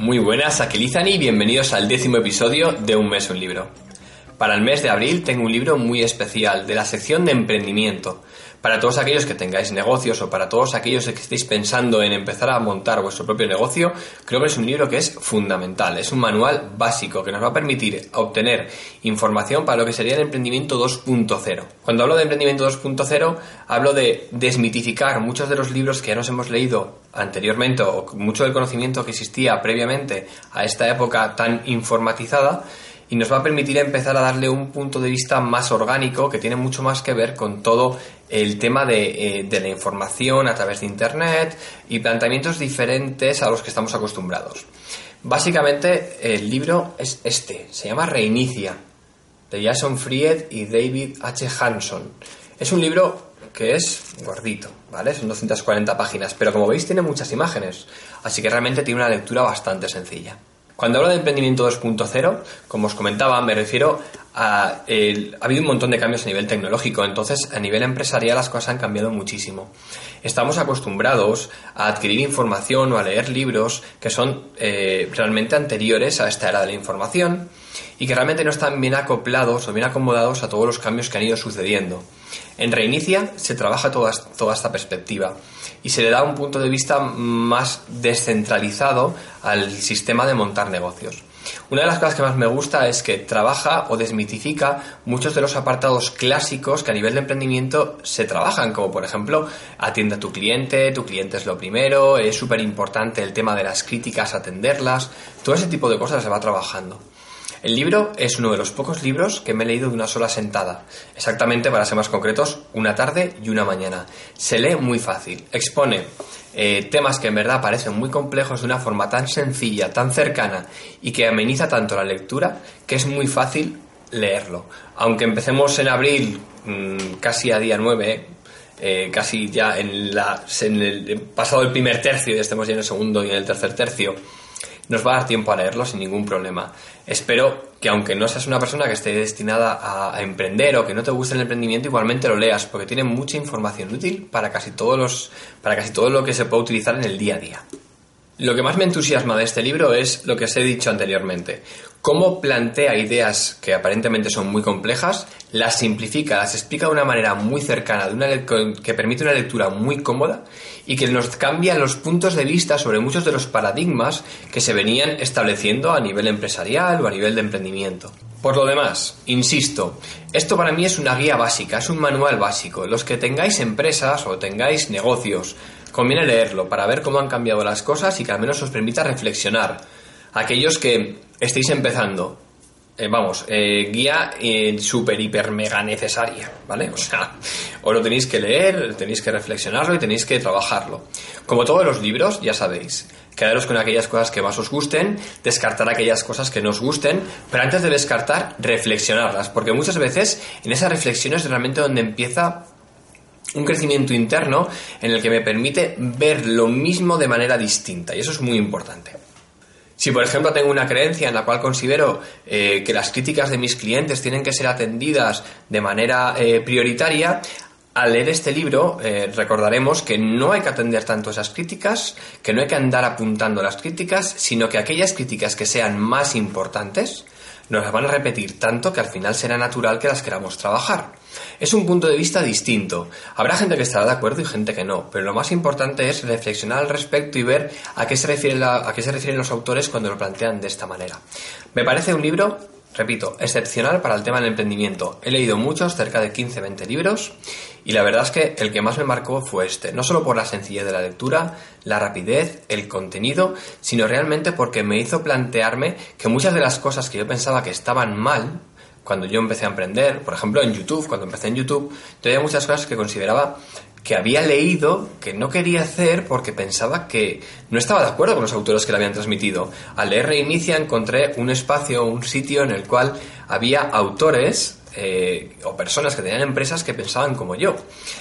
Muy buenas, aquí Lizani y bienvenidos al décimo episodio de Un mes un libro. Para el mes de abril tengo un libro muy especial de la sección de emprendimiento. Para todos aquellos que tengáis negocios o para todos aquellos que estéis pensando en empezar a montar vuestro propio negocio, creo que es un libro que es fundamental. Es un manual básico que nos va a permitir obtener información para lo que sería el emprendimiento 2.0. Cuando hablo de emprendimiento 2.0, hablo de desmitificar muchos de los libros que ya nos hemos leído anteriormente o mucho del conocimiento que existía previamente a esta época tan informatizada y nos va a permitir empezar a darle un punto de vista más orgánico que tiene mucho más que ver con todo el tema de, eh, la información a través de Internet y planteamientos diferentes a los que estamos acostumbrados. Básicamente el libro es este, se llama Reinicia, de Jason Fried y David H. Hanson. Es un libro que es gordito, ¿vale? Son 240 páginas, pero como veis tiene muchas imágenes, así que realmente tiene una lectura bastante sencilla. Cuando hablo de emprendimiento 2.0, como os comentaba, me refiero a... ha habido un montón de cambios a nivel tecnológico, entonces a nivel empresarial las cosas han cambiado muchísimo. Estamos acostumbrados a adquirir información o a leer libros que son eh, realmente anteriores a esta era de la información y que realmente no están bien acoplados o bien acomodados a todos los cambios que han ido sucediendo. En Reinicia se trabaja toda, toda esta perspectiva y se le da un punto de vista más descentralizado al sistema de montar negocios. Una de las cosas que más me gusta es que trabaja o desmitifica muchos de los apartados clásicos que a nivel de emprendimiento se trabajan, como por ejemplo atiende a tu cliente, tu cliente es lo primero, es súper importante el tema de las críticas, atenderlas, todo ese tipo de cosas se va trabajando. El libro es uno de los pocos libros que me he leído de una sola sentada. Exactamente, para ser más concretos, una tarde y una mañana. Se lee muy fácil. Expone eh, temas que en verdad parecen muy complejos de una forma tan sencilla, tan cercana y que ameniza tanto la lectura que es muy fácil leerlo. Aunque empecemos en abril, mm, casi a día 9, eh, casi ya en, la, en el pasado el primer tercio y estemos ya en el segundo y en el tercer tercio, nos va a dar tiempo a leerlo sin ningún problema. Espero que aunque no seas una persona que esté destinada a, emprender o que no te guste el emprendimiento, igualmente lo leas, porque tiene mucha información útil para casi todos los, para casi todo lo que se puede utilizar en el día a día. Lo que más me entusiasma de este libro es lo que os he dicho anteriormente. Cómo plantea ideas que aparentemente son muy complejas, las simplifica, las explica de una manera muy cercana, de una que permite una lectura muy cómoda y que nos cambia los puntos de vista sobre muchos de los paradigmas que se venían estableciendo a nivel empresarial o a nivel de emprendimiento. Por lo demás, insisto, esto para mí es una guía básica, es un manual básico. Los que tengáis empresas o tengáis negocios, conviene leerlo para ver cómo han cambiado las cosas y que al menos os permita reflexionar. Aquellos que estéis empezando, eh, vamos, eh, guía eh, súper, hiper, mega necesaria, ¿vale? O sea, os lo tenéis que leer, tenéis que reflexionarlo y tenéis que trabajarlo. Como todos los libros, ya sabéis, quedaros con aquellas cosas que más os gusten, descartar aquellas cosas que no os gusten, pero antes de descartar, reflexionarlas, porque muchas veces en esas reflexiones es realmente donde empieza un crecimiento interno en el que me permite ver lo mismo de manera distinta, y eso es muy importante. Si, por ejemplo, tengo una creencia en la cual considero eh, que las críticas de mis clientes tienen que ser atendidas de manera eh, prioritaria, al leer este libro eh, recordaremos que no hay que atender tanto esas críticas, que no hay que andar apuntando las críticas, sino que aquellas críticas que sean más importantes nos las van a repetir tanto que al final será natural que las queramos trabajar. Es un punto de vista distinto. Habrá gente que estará de acuerdo y gente que no, pero lo más importante es reflexionar al respecto y ver a qué se, refiere a qué se refieren los autores cuando lo plantean de esta manera. Me parece un libro repito, excepcional para el tema del emprendimiento. He leído muchos, cerca de 15-20 libros, y la verdad es que el que más me marcó fue este, no solo por la sencillez de la lectura, la rapidez, el contenido, sino realmente porque me hizo plantearme que muchas de las cosas que yo pensaba que estaban mal, cuando yo empecé a emprender, por ejemplo en YouTube, cuando empecé en YouTube, yo muchas cosas que consideraba que había leído que no quería hacer porque pensaba que no estaba de acuerdo con los autores que le habían transmitido. Al leer Reinicia encontré un espacio, un sitio en el cual había autores eh, o personas que tenían empresas que pensaban como yo.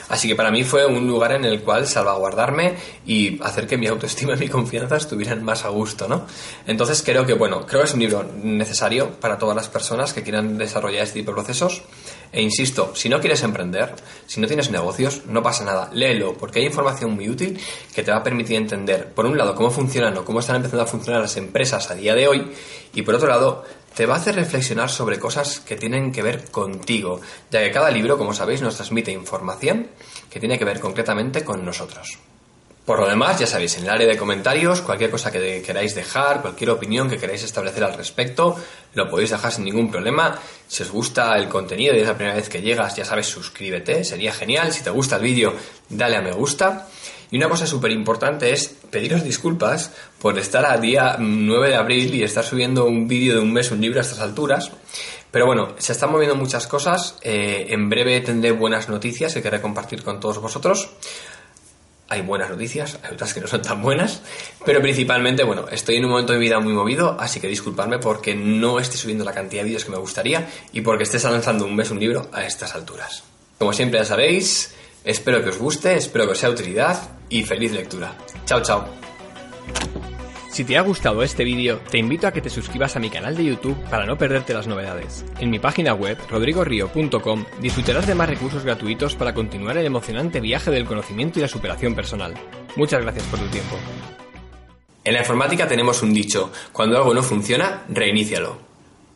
Así que para mí fue un lugar en el cual salvaguardarme y hacer que mi autoestima y mi confianza estuvieran más a gusto, ¿no? Entonces creo que, bueno, creo que es un libro necesario para todas las personas que quieran desarrollar este tipo de procesos. E insisto, si no quieres emprender, si no tienes negocios, no pasa nada, léelo, porque hay información muy útil que te va a permitir entender, por un lado, cómo funcionan o cómo están empezando a funcionar las empresas a día de hoy, y por otro lado, te va a hacer reflexionar sobre cosas que tienen que ver contigo, ya que cada libro, como sabéis, nos transmite información que tiene que ver concretamente con nosotros. Por lo demás, ya sabéis, en el área de comentarios, cualquier cosa que queráis dejar, cualquier opinión que queráis establecer al respecto, lo podéis dejar sin ningún problema. Si os gusta el contenido y es la primera vez que llegas, ya sabes, suscríbete, sería genial. Si te gusta el vídeo, dale a me gusta. Y una cosa súper importante es pediros disculpas por estar a día 9 de abril y estar subiendo un vídeo de un mes, un libro a estas alturas. Pero bueno, se están moviendo muchas cosas. Eh, en breve tendré buenas noticias que querré compartir con todos vosotros hay buenas noticias, hay otras que no son tan buenas, pero principalmente, bueno, estoy en un momento de vida muy movido, así que disculpadme porque no esté subiendo la cantidad de vídeos que me gustaría y porque estés lanzando un mes un libro a estas alturas. Como siempre ya sabéis, espero que os guste, espero que os sea de utilidad y feliz lectura. Chao, chao. Si te ha gustado este vídeo, te invito a que te suscribas a mi canal de YouTube para no perderte las novedades. En mi página web, rodrigorio.com, disfrutarás de más recursos gratuitos para continuar el emocionante viaje del conocimiento y la superación personal. Muchas gracias por tu tiempo. En la informática tenemos un dicho, cuando algo no funciona, reinícialo.